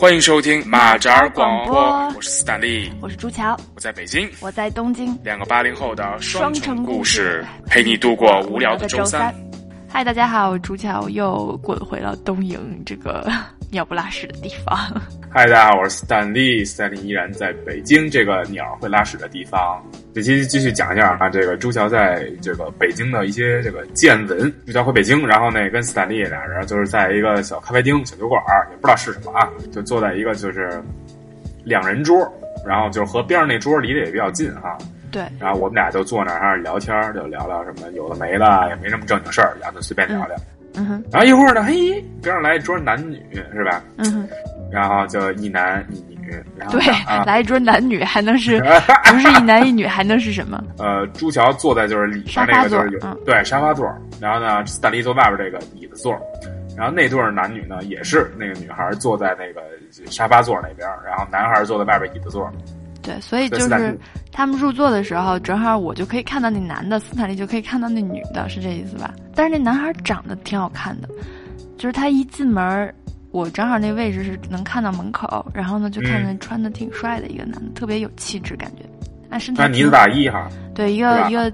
欢迎收听马扎广播，我是斯坦利，我是朱乔，我在北京，我在东京，两个八零后的双城故事，陪你度过无聊的周三。嗨，大家好，朱乔又滚回了东营这个鸟不拉屎的地方。嗨，大家好，我是斯坦利，斯坦利依然在北京这个鸟会拉屎的地方。这期继续讲一下啊，这个朱乔在这个北京的一些这个见闻。朱乔回北京，然后呢跟斯坦利俩人就是在一个小咖啡厅、小酒馆，也不知道是什么啊，就坐在一个就是两人桌，然后就是和边上那桌离得也比较近哈。对，然后我们俩就坐那儿聊天，就聊聊什么有的没的，也没什么正经事儿，然后就随便聊聊。嗯哼。然后一会儿呢，嘿，边上来一桌男女，是吧？嗯哼。然后就一男一女，然后对，来一桌男女还能是 不是一男一女还能是什么？呃，朱桥坐在就是里边那个就是有对沙发座，然后呢，斯坦利坐外边这个椅子座，然后那对男女呢也是那个女孩坐在那个沙发座那边，然后男孩坐在外边椅子座。对，所以就是他们入座的时候，正好我就可以看到那男的，斯坦利就可以看到那女的，是这意思吧？但是那男孩长得挺好看的，就是他一进门，我正好那位置是能看到门口，然后呢就看见穿的挺帅的一个男的，特别有气质感觉，那身材。呢子打一哈。对，一个一个。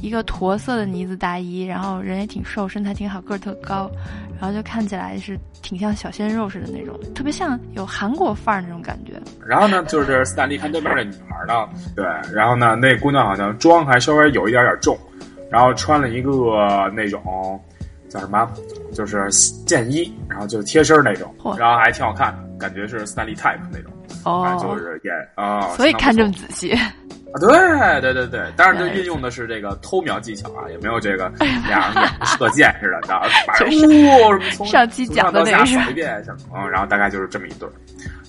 一个驼色的呢子大衣，然后人也挺瘦，身材挺好，个儿特高，然后就看起来是挺像小鲜肉似的那种，特别像有韩国范儿那种感觉。然后呢，就是斯坦利看对面的女孩呢，对，然后呢，那姑娘好像妆还稍微有一点点重，然后穿了一个那种叫什么，就是线衣，然后就贴身那种，然后还挺好看，感觉是斯坦利 type 那种，哦，就是演啊，所以看这么仔细。啊，对对对对，当然就运用的是这个偷瞄技巧啊，也没有这个俩人射箭似的，然后把呜从上期讲的那个，一遍，嗯，然后大概就是这么一对儿。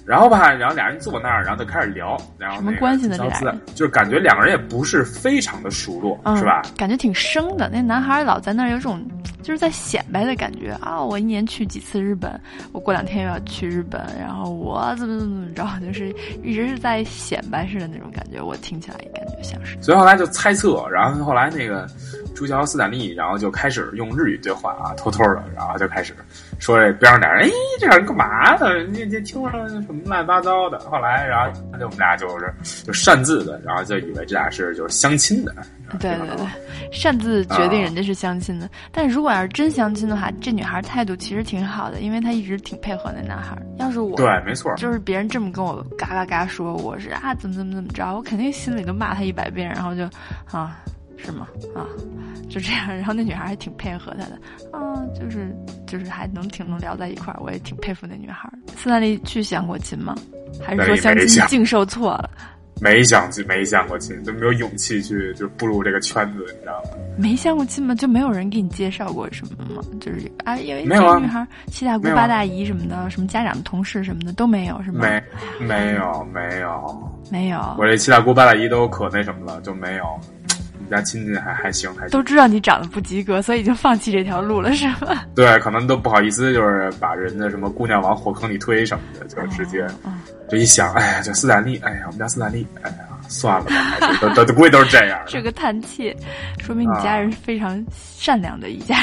然后吧，然后俩人坐那儿，然后就开始聊，然后什么关系呢？这俩就是感觉两个人也不是非常的熟络，是吧？感觉挺生的。那男孩老在那儿有种就是在显摆的感觉啊！我一年去几次日本，我过两天又要去日本，然后我怎么怎么怎么着，就是一直是在显摆似的那种感觉。我听起来感觉像是。所以后来就猜测，然后后来那个朱乔斯坦利，然后就开始用日语对话啊，偷偷的，然后就开始说这边上俩人，哎，这俩人干嘛呢？你这听着什么？乱七八糟的，后来，然后就我们俩就是就擅自的，然后就以为这俩是就是相亲的。对对对，擅自决定人家是相亲的。但如果要是真相亲的话，这女孩态度其实挺好的，因为她一直挺配合那男孩。要是我，对，没错，就是别人这么跟我嘎嘎嘎说，我是啊怎么怎么怎么着，我肯定心里都骂他一百遍，然后就啊。是吗？啊，就这样，然后那女孩还挺配合他的，啊，就是就是还能挺能聊在一块儿，我也挺佩服那女孩。斯坦利去相过亲吗？还是说相亲净受挫了？没相亲，没相过亲，就没有勇气去就步入这个圈子，你知道吗？没相过亲吗？就没有人给你介绍过什么吗？就是啊，有一个女孩七大姑八大姨什么的，什么家长、同事什么的都没有，是吗？没，没有，没有，没有。我这七大姑八大姨都可那什么了，就没有。家亲戚还还行，还行。都知道你长得不及格，所以已经放弃这条路了，是吗？对，可能都不好意思，就是把人家什么姑娘往火坑里推什么的，就直接，就一想，哎呀，这斯坦利，哎呀，我们家斯坦利，哎呀，算了吧，都都估计都是这样。是个叹气，说明你家人是非常善良的一家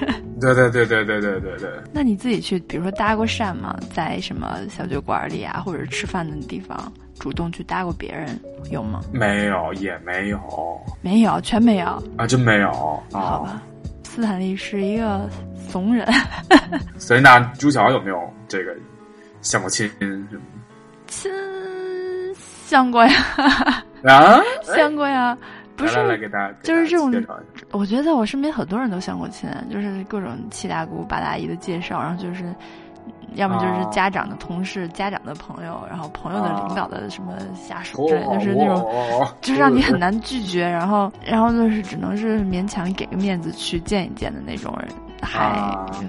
人。对对对对对对对对。那你自己去，比如说搭过讪吗？在什么小酒馆里啊，或者吃饭的地方？主动去搭过别人有吗？没有，也没有，没有，全没有啊！真没有。好吧，斯坦利是一个怂人。所以那朱乔有没有这个相过亲？亲，相过呀。啊，相过呀。不是，来给大家就是这种。我觉得在我身边很多人都相过亲，就是各种七大姑八大姨的介绍，然后就是。要么就是家长的同事、家长的朋友，然后朋友的领导的什么下属之类，就是那种，就是让你很难拒绝，然后，然后就是只能是勉强给个面子去见一见的那种人，还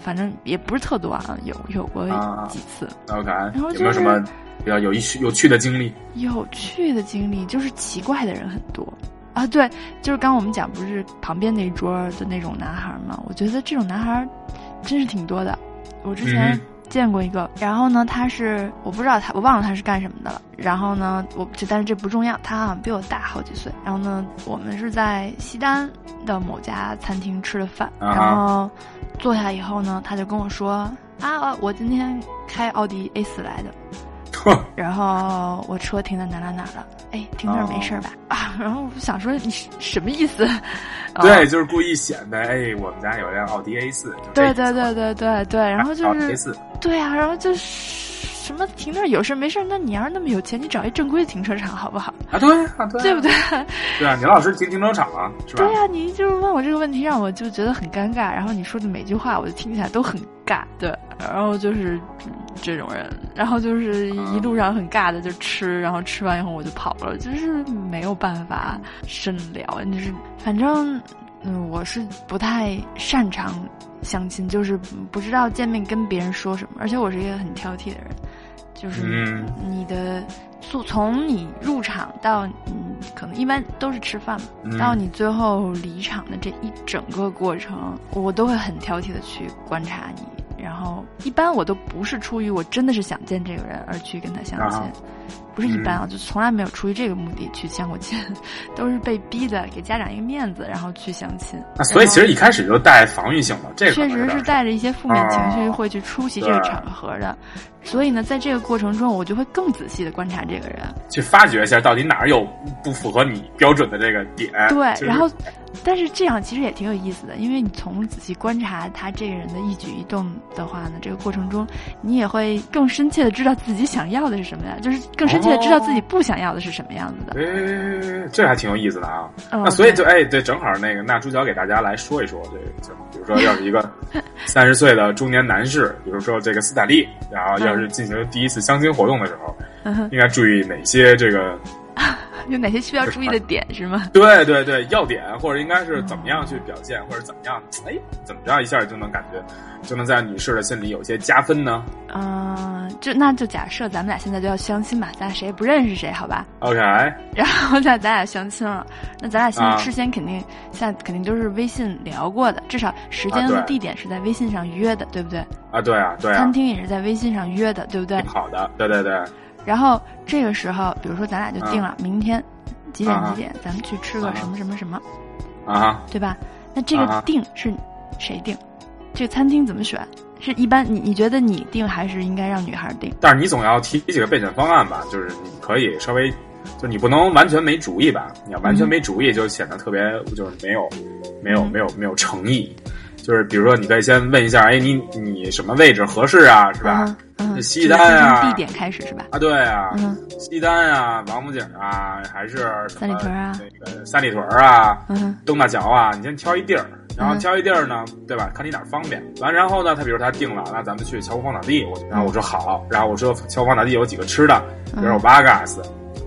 反正也不是特多啊，有有过几次。OK，然后有没有什么比较有意趣、有趣的经历？有趣的经历就是奇怪的人很多啊，对，就是刚我们讲不是旁边那桌的那种男孩嘛？我觉得这种男孩真是挺多的，我之前。见过一个，然后呢，他是我不知道他，我忘了他是干什么的了。然后呢，我但是这不重要，他好像比我大好几岁。然后呢，我们是在西单的某家餐厅吃的饭，然后坐下以后呢，他就跟我说：“啊，我今天开奥迪 A 四来的。然后我车停在哪哪哪了？哎，停那儿没事吧？啊，然后我想说你什么意思？对，就是故意显摆，哎，我们家有辆奥迪 A 四。对对对对对对，然后就是 A 四。对啊，然后就是什么停那儿有事没事？那你要是那么有钱，你找一正规的停车场好不好？啊，对啊，对，对不对？对啊，你老是停停车场啊，是吧？对啊，你就是问我这个问题，让我就觉得很尴尬。然后你说的每句话，我就听起来都很尬。对，然后就是这种人，然后就是一路上很尬的就吃，然后吃完以后我就跑了，就是没有办法深聊。就是反正嗯，我是不太擅长相亲，就是不知道见面跟别人说什么，而且我是一个很挑剔的人，就是你的。从从你入场到嗯，可能一般都是吃饭嘛，到你最后离场的这一整个过程，我都会很挑剔的去观察你。然后一般我都不是出于我真的是想见这个人而去跟他相亲。不是一般啊，就从来没有出于这个目的去相过亲，都是被逼的，给家长一个面子，然后去相亲。那所以其实一开始就带防御性的，这个确实是带着一些负面情绪会去出席这个场合的。所以呢，在这个过程中，我就会更仔细的观察这个人，去发掘一下到底哪儿有不符合你标准的这个点。对，然后，但是这样其实也挺有意思的，因为你从仔细观察他这个人的一举一动的话呢，这个过程中，你也会更深切的知道自己想要的是什么呀，就是更深切的知道自己不想要的是什么样子的。哎，这还挺有意思的啊。那所以就哎，对，正好那个那主角给大家来说一说这个，就比如说要是一个 三十岁的中年男士，比如说这个斯坦利，然后要。是进行第一次相亲活动的时候，应该注意哪些这个？有哪些需要注意的点是吗？对对对，要点或者应该是怎么样去表现，或者怎么样？哎，怎么着一下就能感觉，就能在女士的心里有些加分呢？嗯，就那就假设咱们俩现在就要相亲吧，咱俩谁也不认识谁，好吧？OK。然后在咱俩相亲了，那咱俩现在事先肯定现在肯定都是微信聊过的，至少时间和地点是在微信上约的，对不对？啊，对啊，对。餐厅也是在微信上约的，对不对？好的，对对对。然后这个时候，比如说咱俩就定了明天几点几点，咱们去吃个什么什么什么，啊，对吧？那这个定是谁定？这个餐厅怎么选？是一般你你觉得你定还是应该让女孩定？但是你总要提几个备选方案吧，就是你可以稍微，就你不能完全没主意吧？你要完全没主意，就显得特别就是没有没有没有没有诚意。就是比如说，你可以先问一下，哎，你你什么位置合适啊？是吧？嗯，西单啊，地点开始是吧？啊，对啊，西单啊，王府井啊，还是三里屯啊？那个三里屯啊，东大桥啊，你先挑一地儿，然后挑一地儿呢，对吧？看你哪儿方便。完，然后呢，他比如他定了，那咱们去乔湖芳草地。我然后我说好，然后我说乔湖芳草地有几个吃的，比如有 Vargas。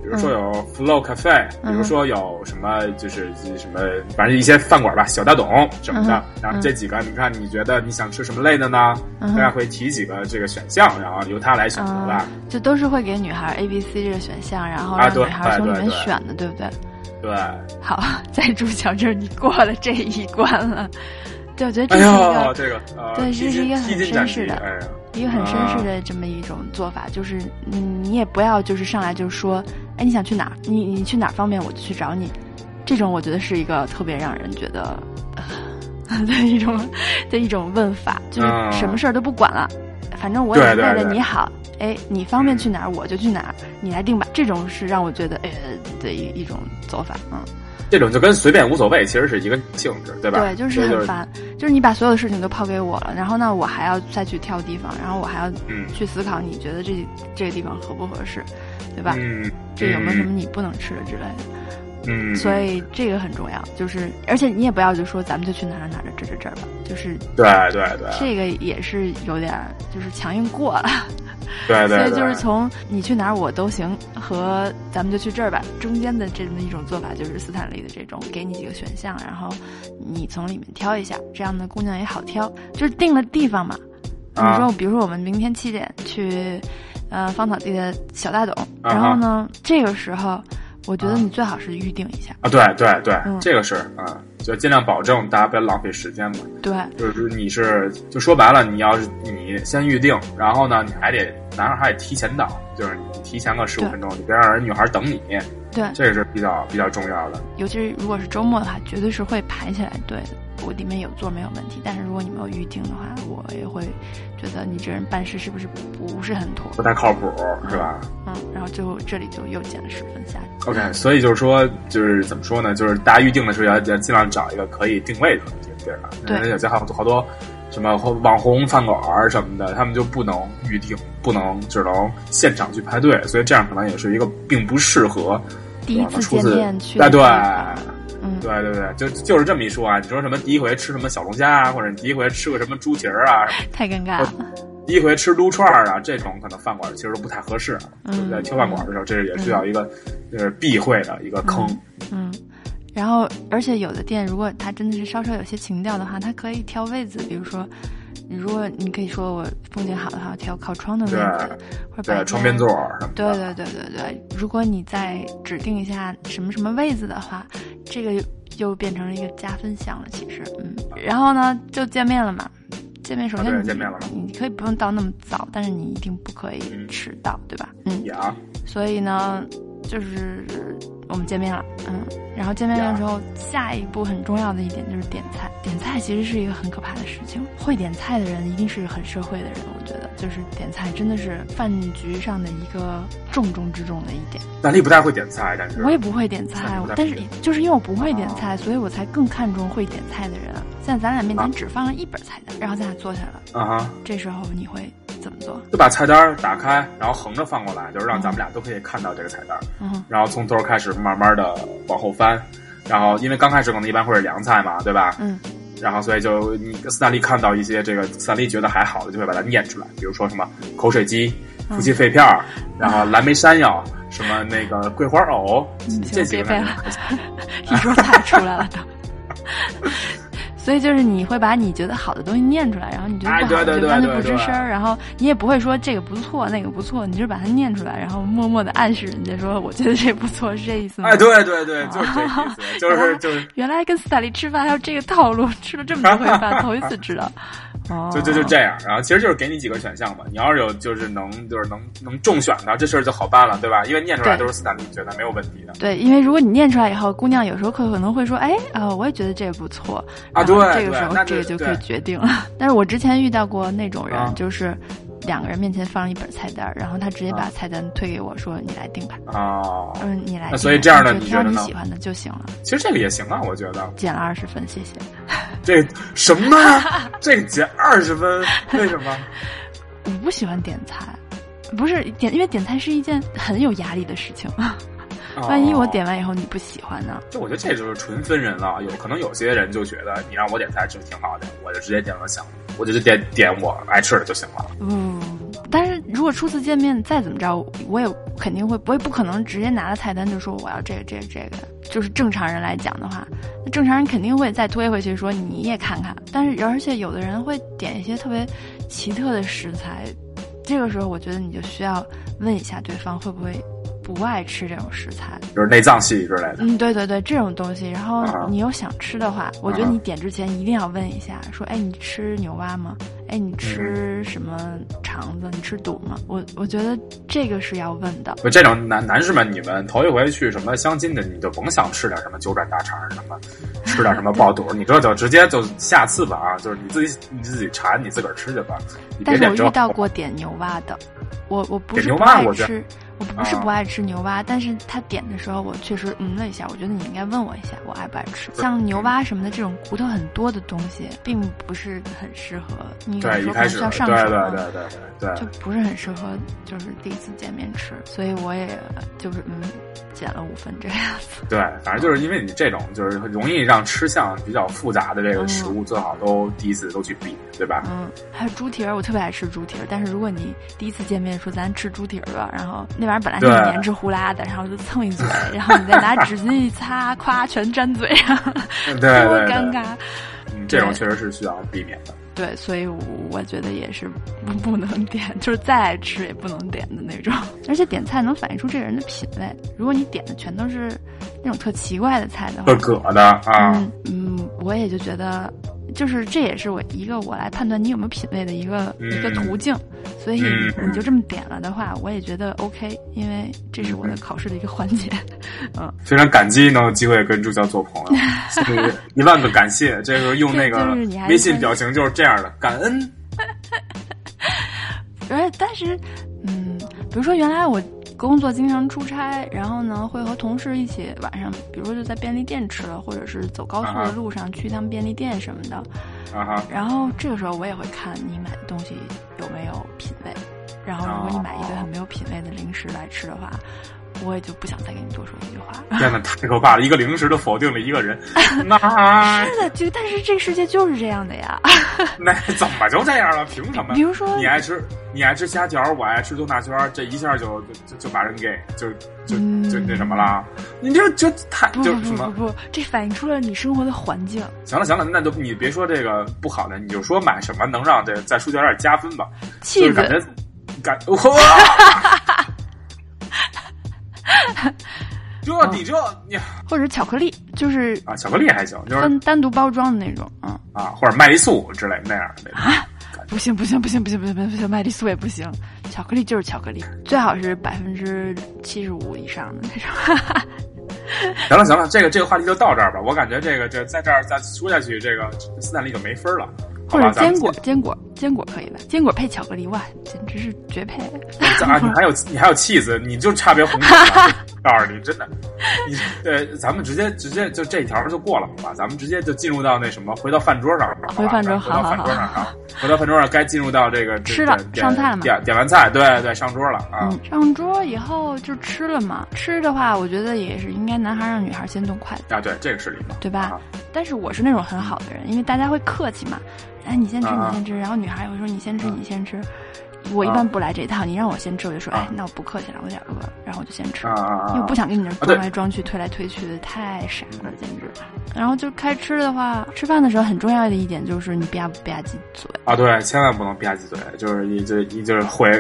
比如说有 Flow Cafe，比如说有什么就是什么，反正一些饭馆吧，小大董什么的。然后这几个，你看你觉得你想吃什么类的呢？大家会提几个这个选项，然后由他来选择吧。就都是会给女孩 A、B、C 这个选项，然后让女孩从里面选的，对不对？对。好，在朱小这你过了这一关了。对，我觉得这是一个这个对，这是一个很绅士的。哎一个很绅士的这么一种做法，就是你你也不要就是上来就说，哎，你想去哪儿？你你去哪儿方便我就去找你。这种我觉得是一个特别让人觉得 的一种的一种问法，就是什么事儿都不管了，反正我也是为了你好，哎，你方便去哪儿我就去哪儿，你来定吧。这种是让我觉得哎的一一种做法，嗯。这种就跟随便无所谓其实是一个性质，对吧？对，就是很烦，就是你把所有的事情都抛给我了，然后呢，我还要再去挑地方，然后我还要去思考你觉得这这个地方合不合适，对吧？嗯，这有没有什么你不能吃的之类的？嗯，所以这个很重要，就是而且你也不要就说咱们就去哪儿哪儿这这这儿吧，就是对对对，这个也是有点就是强硬过了。对 对，所以就是从你去哪儿我都行和咱们就去这儿吧，中间的这么一种做法就是斯坦利的这种，给你几个选项，然后你从里面挑一下，这样的姑娘也好挑。就是定了地方嘛，你说比如说我们明天七点去，呃，芳草地的小大董，然后呢，这个时候我觉得你最好是预定一下啊，对对对，这个是啊。就尽量保证大家不要浪费时间嘛。对，就是你是就说白了，你要是你先预定，然后呢，你还得男孩还得提前到，就是你提前个十五分钟，你别让人女孩等你。对，这个是比较比较重要的。尤其是如果是周末的话，绝对是会排起来。队的，我里面有座没有问题。但是如果你没有预定的话，我也会觉得你这人办事是不是不是很妥，不太靠谱，是吧？嗯，然后最后这里就又减了十分下去。OK，所以就是说，就是怎么说呢？就是大家预定的时候要要尽量找一个可以定位的这个地儿啊。对，有些好好多什么网红饭馆什么的，他们就不能预定，不能只能现场去排队，所以这样可能也是一个并不适合第一次见面去。哎，对，嗯，对对对，就就是这么一说啊。你说什么第一回吃什么小龙虾啊，或者你第一回吃个什么猪蹄儿啊，太尴尬了。第一回吃撸串儿啊，这种可能饭馆其实都不太合适。嗯，在挑饭馆的时候，这也需要一个就是避讳的一个坑。嗯。然后，而且有的店，如果它真的是稍稍有些情调的话，它可以挑位子，比如说，如果你可以说我风景好的话，挑靠窗的位置，或者对窗边座什么对对对对对。如果你再指定一下什么什么位子的话，这个又变成了一个加分项了。其实，嗯。然后呢，就见面了嘛。见面首先你、啊、见面了你可以不用到那么早，但是你一定不可以迟到，对吧？嗯。呀。所以呢，就是。我们见面了，嗯，然后见面的时候，下一步很重要的一点就是点菜。点菜其实是一个很可怕的事情，会点菜的人一定是很社会的人，我觉得，就是点菜真的是饭局上的一个重中之重的一点。大力不太会点菜，但是我也不会点菜，但是就是因为我不会点菜，所以我才更看重会点菜的人。现在咱俩面前只放了一本菜单，然后咱俩坐下了，啊哈，这时候你会。就把菜单打开，然后横着放过来，就是让咱们俩都可以看到这个菜单。嗯，然后从头开始慢慢的往后翻，然后因为刚开始可能一般会是凉菜嘛，对吧？嗯。然后所以就你斯坦利看到一些这个斯坦利觉得还好的，就会把它念出来，比如说什么口水鸡、夫妻肺片儿，然后蓝莓山药，什么那个桂花藕，这几个。一说菜出来了都。所以就是你会把你觉得好的东西念出来，然后你觉得不好的就干脆不吱声儿，然后你也不会说这个不错那个不错，你就把它念出来，然后默默的暗示人家说我觉得这不错，是这意思吗？哎，对对对，就是这意思，就是就是。原来跟斯坦利吃饭还有这个套路，吃了这么多回饭，头一次知道。哦，就就就这样，然后其实就是给你几个选项嘛，你要是有就是能就是能能中选的，这事儿就好办了，对吧？因为念出来都是斯坦利觉得没有问题的。对，因为如果你念出来以后，姑娘有时候可可能会说，哎啊、呃，我也觉得这个不错啊，对，这个时候这个就可以决定了。但是我之前遇到过那种人，啊、就是。两个人面前放了一本菜单，然后他直接把菜单推给我说：“你来定吧。”哦，嗯，你来。那所以这样的你觉得你喜欢的就行了。其实这个也行啊，我觉得。减了二十分，谢谢。这什么？这个减二十分？为什么？我不喜欢点菜，不是点，因为点菜是一件很有压力的事情。万一我点完以后你不喜欢呢？就我觉得这就是纯分人了，有可能有些人就觉得你让我点菜就挺好的，我就直接点了想，我就点点我爱吃的就行了。嗯，但是如果初次见面再怎么着，我也肯定会，我也不可能直接拿了菜单就说我要这个这个这个。就是正常人来讲的话，那正常人肯定会再推回去说你也看看。但是而且有的人会点一些特别奇特的食材，这个时候我觉得你就需要问一下对方会不会。不爱吃这种食材，就是内脏系之类的。嗯，对对对，这种东西。然后你又想吃的话，啊、我觉得你点之前一定要问一下，说，哎，你吃牛蛙吗？哎，你吃什么肠子？你吃肚吗？我我觉得这个是要问的。这种男男士们，你们头一回去什么相亲的，你就甭想吃点什么九转大肠什么，吃点什么爆肚，你这就直接就下次吧啊，就是你自己你自己馋，你自个儿吃去吧。但是我遇到过点牛蛙的，我我不是不爱吃。我不是不爱吃牛蛙，啊、但是他点的时候，我确实嗯了一下，我觉得你应该问我一下，我爱不爱吃。像牛蛙什么的这种骨头很多的东西，并不是很适合你有时候需要上手，对对对对对，就不是很适合，就是第一次见面吃。所以我也就是嗯减了五分这个样子。对，反正就是因为你这种就是容易让吃相比较复杂的这个食物，嗯、最好都第一次都去避，对吧？嗯，还有猪蹄儿，我特别爱吃猪蹄儿，但是如果你第一次见面说咱吃猪蹄儿吧，然后那。玩意儿本来就是黏着呼啦的，然后就蹭一嘴，然后你再拿纸巾一擦，夸全粘嘴上，对多尴尬。嗯，这种确实是需要避免的。对，所以我觉得也是不能点，就是再爱吃也不能点的那种。而且点菜能反映出这个人的品味。如果你点的全都是那种特奇怪的菜的话，特葛的啊，嗯嗯，我也就觉得就是这也是我一个我来判断你有没有品味的一个、嗯一个途径，所以嗯你就这么点了的话，我也觉得 OK，因为这是我的考试的一个环节。嗯，非常感激能有机会跟助教做朋友，所以一万个感谢。这个用那个微信表情就是这样的，感恩。而但是，嗯，比如说原来我工作经常出差，然后呢会和同事一起晚上，比如说就在便利店吃了，或者是走高速的路上去一趟便利店什么的。啊哈，然后这个时候我也会看你买的东西有没有品味，然后如果你买一堆很没有品味的零食来吃的话，我也就不想再跟你多说一句话。天哪，太可怕了！一个零食都否定了一个人，那是的，就但是这个世界就是这样的呀。那怎么就这样了？凭什么？比如说你爱吃你爱吃虾条，我爱吃东大圈，这一下就就就把人给就就就那什么了？你这就太就什么？不这反映出了你生活的环境。行了行了，那就你别说这个不好的，你就说买什么能让这在书店有点加分吧。就气是感觉，感哇，这你这你或者巧克力，就是啊，巧克力还行，就是分单独包装的那种，嗯。啊，或者麦丽素之类那样的啊。不行不行不行不行不行不行不行，麦丽素也不行，巧克力就是巧克力，最好是百分之七十五以上的那种。行了行了，这个这个话题就到这儿吧。我感觉这个这在这儿再说下去，这个斯坦利就没分了。好吧，或者坚果，坚果，坚果可以吧？坚果配巧克力，哇，简直是绝配！啊，你还有你还有气子，你就差别红酒了。告诉你，真的，你呃，咱们直接直接就这一条就过了，好吧？咱们直接就进入到那什么，回到饭桌上，回饭桌回到饭桌上啊，回到饭桌上，该进入到这个吃了点上菜了吗点点完菜，对对，上桌了啊。嗯，上桌以后就吃了嘛。吃的话，我觉得也是应该男孩让女孩先动筷子，啊，对，这个是礼貌，对吧啊但是我是那种很好的人，因为大家会客气嘛。哎，你先吃，啊你先吃，然后女孩也会说你先吃，你先吃。我一般不来这一套，你让我先吃，我就说，啊哎，那我不客气了，我有点饿了，然后我就先吃。啊啊啊！因为不想跟你这儿啊对装来装去、推来推去的，太傻了，简直。然后就开吃的话，吃饭的时候很重要的一点就是你吧不吧唧嘴，啊，对，千万不能吧唧嘴，就是你这你就是毁，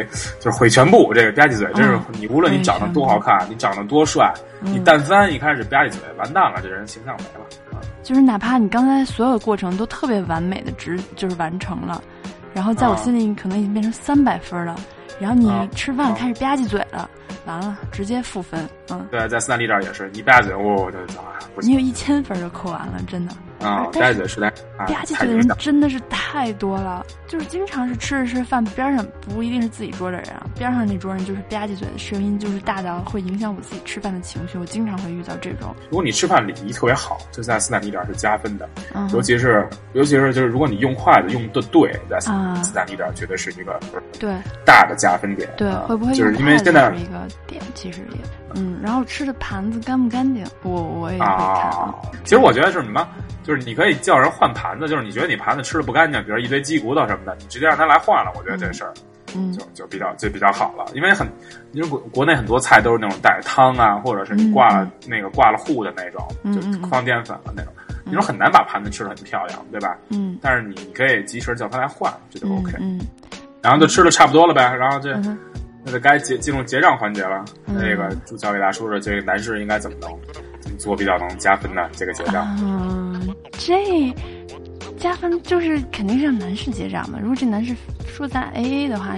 就是毁全部。这个吧唧嘴，这是嗯你无论你长得多好看，你长得多帅，你嗯但凡一开始吧唧嘴，完蛋了，这人形象没了。啊就是哪怕你刚才所有的过程都特别完美的执就是完成了，然后在我啊。心里可能已经变成三百分了，然后你啊吃饭啊。开始吧唧嘴了，完了直接负分，嗯，对，在斯坦利这儿也是，一吧唧嘴，我就啊，你有一千分就扣完了，真的。啊，吧但是唧嘴实在啊吧唧嘴的人。真的是太多了，就是经常是吃着吃着饭边上不一定是自己桌的人啊，边上那桌人就是吧唧嘴的声音就是大到会影响我自己吃饭的情绪，我经常会遇到这种，如果你吃饭礼仪特别好，就在斯坦利这儿是加分的，嗯，尤其是尤其是就是如果你用筷子用的对，在斯坦利这儿绝对是一个对大的加分点。对，啊会不会就是因为现在是一个点，其实也，嗯，然后吃的盘子干不干净，我我也会看。啊，其实我觉得是什么，就是你可以叫人换盘子，就是你觉得你盘子吃的不干净，比如一堆鸡骨头什么的，你直接让他来换了，我觉得这事儿嗯。就就比较就比较好了，因为很，因为国国内很多菜都是那种带汤啊，或者是你挂了、那个挂了糊的那种，就放淀粉了那种，你说很难把盘子吃的很漂亮，对吧？嗯。但是你你可以及时叫他来换，这就嗯 OK。嗯。然后就吃的差不多了呗，然后这、那就该结进入结账环节了。嗯那个朱乔给大家说说，这个男士应该怎么能怎么做比较能加分呢？这个结账。嗯，这加分就是肯定是让男士结账嘛。如果这男士说咱 A A 的话，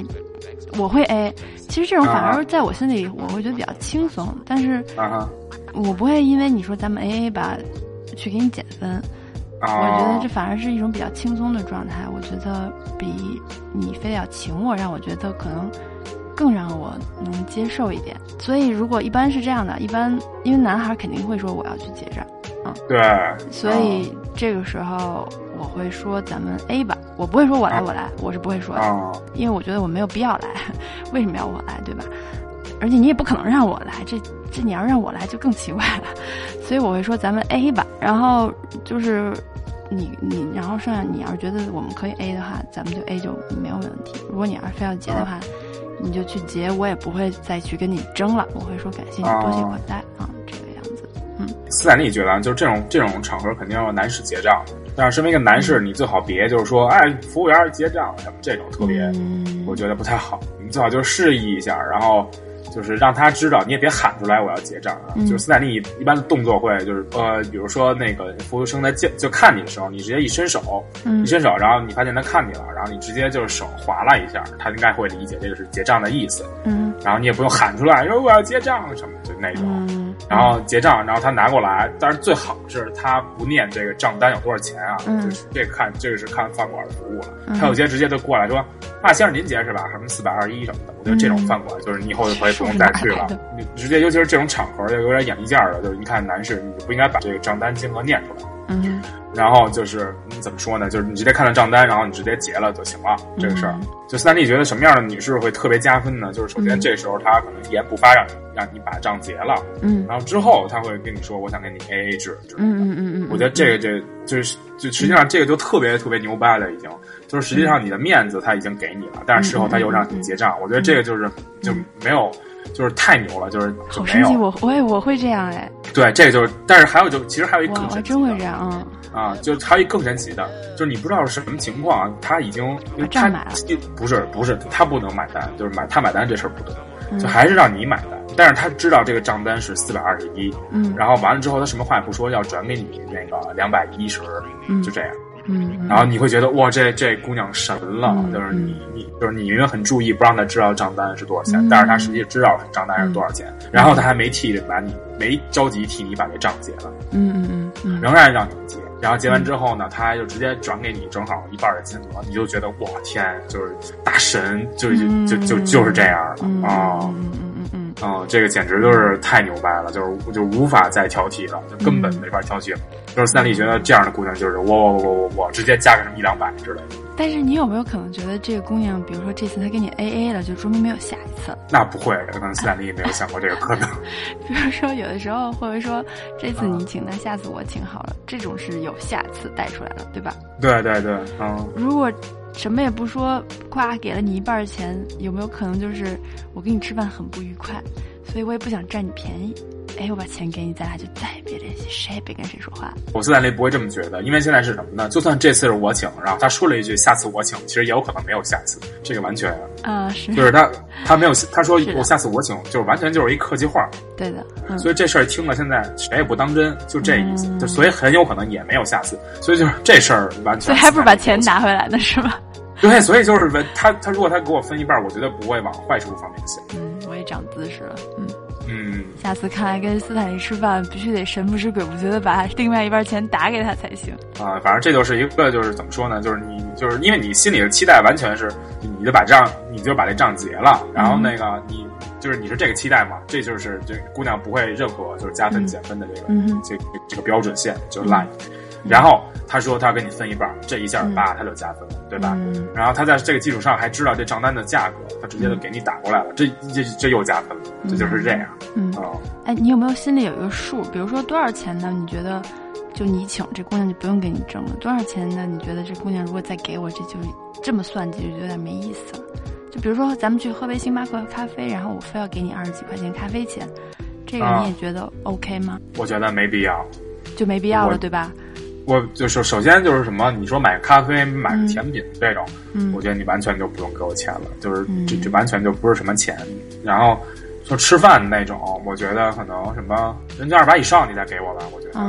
我会 A。其实这种反而在我心里我会觉得比较轻松，但是啊，我不会因为你说咱们 A A 吧去给你减分。我觉得哦这反而是一种比较轻松的状态。我觉得比你非要请我，让我觉得可能更让我能接受一点。所以如果一般是这样的，一般因为男孩肯定会说我要去结账，对，所以这个时候我会说咱们 A 吧，我不会说我来我来，我是不会说的，啊。因为我觉得我没有必要来，为什么要我来，对吧？而且你也不可能让我来，这这你要让我来就更奇怪了，所以我会说咱们 A 吧，然后就是你你，然后剩下你要是觉得我们可以 A 的话，咱们就 A 就没有问题。如果你要是非要结的话，你就去结，我也不会再去跟你争了，我会说感谢你多谢款待啊、这个样子。嗯斯坦利觉得啊，就是这种这种场合肯定要男士结账，但是身为一个男士，你最好别就是说，哎，服务员结账什么这种特别，嗯我觉得不太好。你最好就示意一下，然后就是让他知道，你也别喊出来我要结账啊。就是斯坦利一般的动作会就是呃，比如说那个服务生在就就看你的时候，你直接一伸手，一伸手，然后你发现他看你了，然后你直接就是手划拉一下，他应该会理解这个是结账的意思。嗯，然后你也不用喊出来说我要结账什么就那种。然后结账，然后他拿过来，但是最好是他不念这个账单有多少钱啊，就是这个看这个是看饭馆的服务了。他有些直接就过来说啊，先生您结是吧？什么四百二十一什么的。我觉得这种饭馆就是你以后就可以不用再去了。你直接，尤其是这种场合，就有点眼力见儿的，就是一看男士，你不应该把这个账单金额念出来。嗯。然后就是你怎么说呢？就是你直接看到账单，然后你直接结了就行了。这个事儿，就斯坦利觉得什么样的女士会特别加分呢？就是首先这时候他可能一言不发让你让你把账结了。嗯。然后之后他会跟你说：“我想跟你 A A 制。”嗯嗯嗯嗯。我觉得这个这就是就实际上这个就特别特别牛掰了，已经。就是实际上你的面子他已经给你了，但是事后他又让你结账，我觉得这个就是就没有，就是太牛了，就是好神奇，我我也我会这样哎。对，这个就是，但是还有就其实还有一个更神奇的，真会这样啊啊！就还有一更神奇的，就是你不知道是什么情况，他已经他不是不是他不能买单，就是买他买单这事儿不对，就还是让你买单，但是他知道这个账单是四百二十一，嗯，然后完了之后他什么话也不说，要转给你那个两百一十，就这样。嗯，然后你会觉得哇，这这姑娘神了，就是你你就是你明明很注意不让她知道账单是多少钱，但是她实际知道账单是多少钱，然后她还没替把你没着急替你把这账结了，嗯嗯嗯，仍然让你结，然后结完之后呢，他就直接转给你正好一半的金额，你就觉得哇天，就是大神，就就就就是这样了啊，嗯嗯嗯这个简直就是太牛掰了，就是就无法再挑剔了，就根本没法挑剔。就是三里觉得这样的姑娘就是我我我我我直接加个什么一两百之类的。但是你有没有可能觉得这个姑娘，比如说这次她跟你 A A 了，就说明没有下一次？那不会，可能斯坦利没有想过这个可能。比如说有的时候会不会说这次你请，那下次我请好了，这种是有下次带出来了，对吧？对对对，嗯。如果什么也不说，夸给了你一半钱，有没有可能就是我跟你吃饭很不愉快，所以我也不想占你便宜。哎，我把钱给你，咱俩就再也别联系，谁也别跟谁说话。我斯坦利不会这么觉得，因为现在是什么呢？就算这次是我请，然后他说了一句“下次我请”，其实也有可能没有下次。这个完全啊，是就是他他没有他说我下次我请，就是完全就是一客气话。对的，所以这事儿听了，现在谁也不当真，就这意思。就所以很有可能也没有下次。所以就是这事儿完全。所以还不如把钱拿回来呢，是吧？对，所以就是他他如果他给我分一半，我觉得不会往坏处方面想。嗯，我也长姿势了，嗯。嗯，下次看来跟斯坦利吃饭，必须得神不知鬼不觉的把另外一半钱打给他才行啊！反正这就是一个，就是怎么说呢？就是你就是因为你心里的期待完全是，你就把账，你就把这账结了，然后那个你就是你是这个期待嘛？这就是这姑娘不会任何就是加分减分的这个这这个标准线就 line。然后他说他要跟你分一半，这一下叭他就加分了，对吧？然后他在这个基础上还知道这账单的价格，他直接就给你打过来了，这这这又加分了，这就是这样。嗯，哎，你有没有心里有一个数？比如说多少钱呢？你觉得就你请这姑娘就不用给你挣了？多少钱呢？你觉得这姑娘如果再给我，这就这么算计就有点没意思了。就比如说咱们去喝杯星巴克咖啡，然后我非要给你二十几块钱咖啡钱，这个你也觉得 OK 吗？我觉得没必要，就没必要了，对吧？我就是首先就是什么，你说买咖啡、买个甜品这种，嗯我觉得你完全就不用给我钱了，就是这这完全就不是什么钱。然后说吃饭那种，我觉得可能什么人均二百以上你再给我吧，我觉得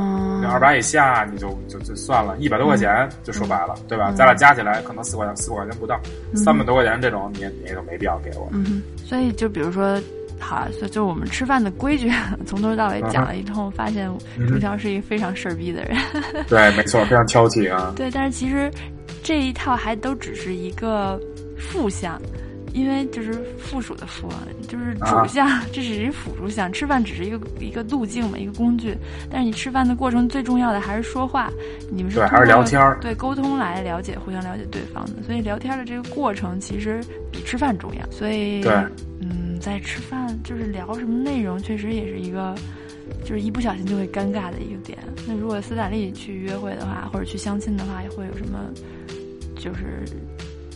二百以下你就就就算了，一百多块钱就说白了，对吧？咱俩加起来可能四块钱，四块钱不到，三百多块钱这种你你也就没必要给我。嗯，所以就比如说。好，所以就是我们吃饭的规矩，从头到尾讲了一通，发现朱强是一个非常事儿逼的人。对，没错，非常挑剔啊。对，但是其实这一套还都只是一个副项，因为就是附属的附，就是主项，这只是一辅助项。吃饭只是一个一个路径嘛，一个工具。但是你吃饭的过程最重要的还是说话，你们是对还是聊天儿？对，沟通来了解，互相了解对方的。所以聊天的这个过程其实比吃饭重要。所以，对，嗯。在吃饭就是聊什么内容，确实也是一个，就是一不小心就会尴尬的一个点。那如果斯坦利去约会的话，或者去相亲的话，也会有什么，就是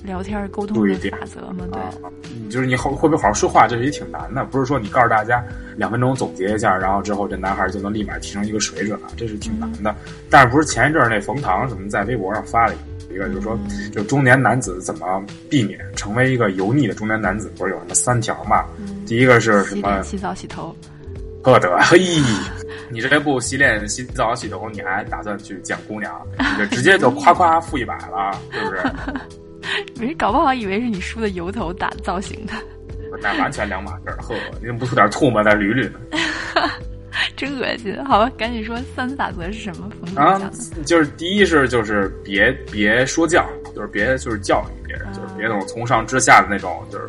聊天沟通的法则吗？对，就是你好会不会好好说话，这是也挺难的。不是说你告诉大家两分钟总结一下，然后之后这男孩就能立马提升一个水准了，这是挺难的。但是不是前一阵那冯唐怎么在微博上发了一个？一个就是说，就中年男子怎么避免成为一个油腻的中年男子？不是有什么三条嘛？第一个是什么？洗、洗澡、洗头。呵得，嘿，你这不洗脸、洗澡、洗头，你还打算去见姑娘？你就直接就夸夸付一百了，是不是？没搞不好以为是你梳的油头打造型的。那完全两码事儿。呵，你怎么不出点唾沫再捋捋呢？真恶心！好吧，赶紧说三法则是什么？啊，就是第一是就是别别说教，就是别就是教育别人，就是别那种从上至下的那种就是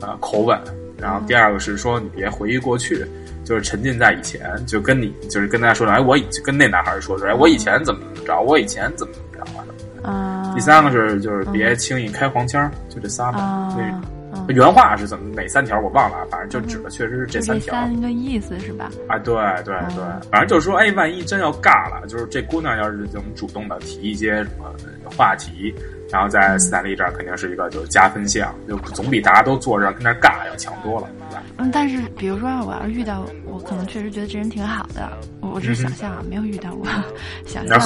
呃口吻。然后第二个是说你别回忆过去。就是沉浸在以前，就跟你就是跟大家说哎，我以跟那男孩说说，哎，我以前怎么怎么着，我以前怎么怎么着啊。第三个是就是别轻易开黄腔，就这仨吧。那原话是怎么哪三条我忘了，反正就指的确实是这三条。三个意思是吧？啊，对对对，反正就是说，哎，万一真要尬了，就是这姑娘要是能主动的提一些什么话题。然后在斯坦利这儿肯定是一个就是加分项，就总比大家都坐着跟那尬要强多了，对吧？嗯，但是比如说我要是遇到，我可能确实觉得这人挺好的，我只是想象啊，没有遇到过，想象。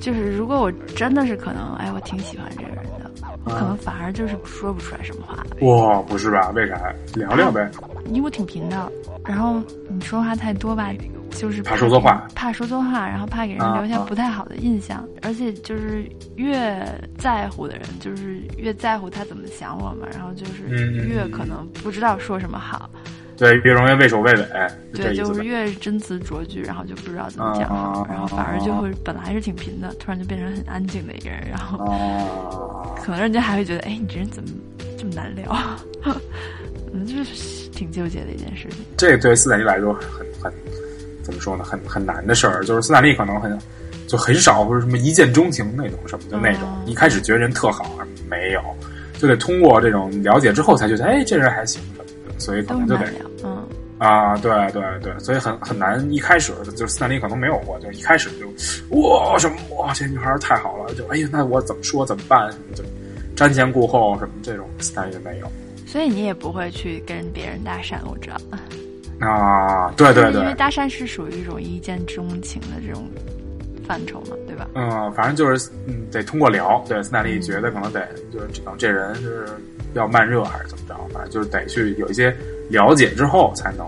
就是如果我真的是可能，哎，我挺喜欢这个人的，我可能反而就是说不出来什么话。哇，不是吧？为啥？聊聊呗。因为我挺贫的，然后你说话太多吧。就是怕说错话，怕说错话，然后怕给人留下不太好的印象，而且就是越在乎的人，就是越在乎他怎么想我嘛，然后就是越可能不知道说什么好，对，越容易畏首畏尾，对，就是越斟词酌句，然后就不知道怎么讲好，然后反而就会本来是挺平的，突然就变成很安静的一个人，然后 可能人家还会觉得，哎，你这人怎么这么难聊？嗯，就是挺纠结的一件事情。这对斯坦利来说很很。怎么说呢？很很难的事儿，就是斯坦利可能很就很少，或者什么一见钟情那种什么就那种，一开始觉得人特好，没有，就得通过这种了解之后才觉得，哎，这人还行所以可能就得，嗯啊，对对对，所以很很难。一开始就斯坦利可能没有过，就一开始就哇什么哇，这女孩太好了，就哎呀，那我怎么说怎么办？什么就瞻前顾后什么这种斯坦利没有。所以你也不会去跟别人搭讪，我知道。啊，对对对，因为搭讪是属于一种一见钟情的这种范畴嘛，对吧？嗯，反正就是嗯，得通过聊。对，斯坦利觉得可能得就是这这人就是要慢热还是怎么着，反正就是得去有一些了解之后才能，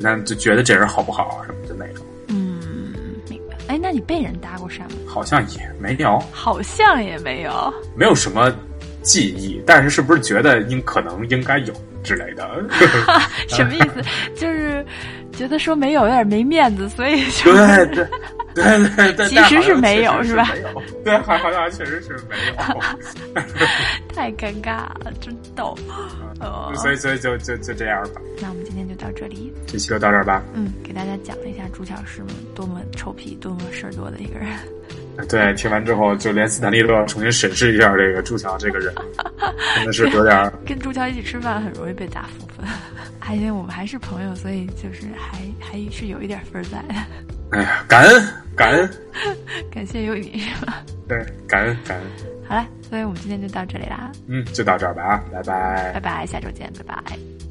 那就觉得这人好不好什么的那种。嗯，明白。哎，那你被人搭过讪吗？好像也没有，好像也没有，没有什么记忆，但是是不是觉得应可能应该有？之类的，什么意思？就是觉得说没有有点没面子，所以就对 对对对，其实是没有是吧？对，好好像确实是没有，太尴尬了，真逗。哦所以所以就就就这样吧。那我们今天就到这里，这期就到这儿吧。嗯，给大家讲了一下朱巧是多么臭屁、多么事儿多的一个人。对，听完之后，就连斯坦利都要重新审视一下这个朱桥这个人，真的是有点。跟朱桥一起吃饭很容易被打负分，还因为我们还是朋友，所以就是还还是有一点分在。哎呀，感恩感恩，感谢有你是吧？对，感恩感恩。好了，所以我们今天就到这里啦。嗯，就到这儿吧啊，拜拜。拜拜，下周见，拜拜。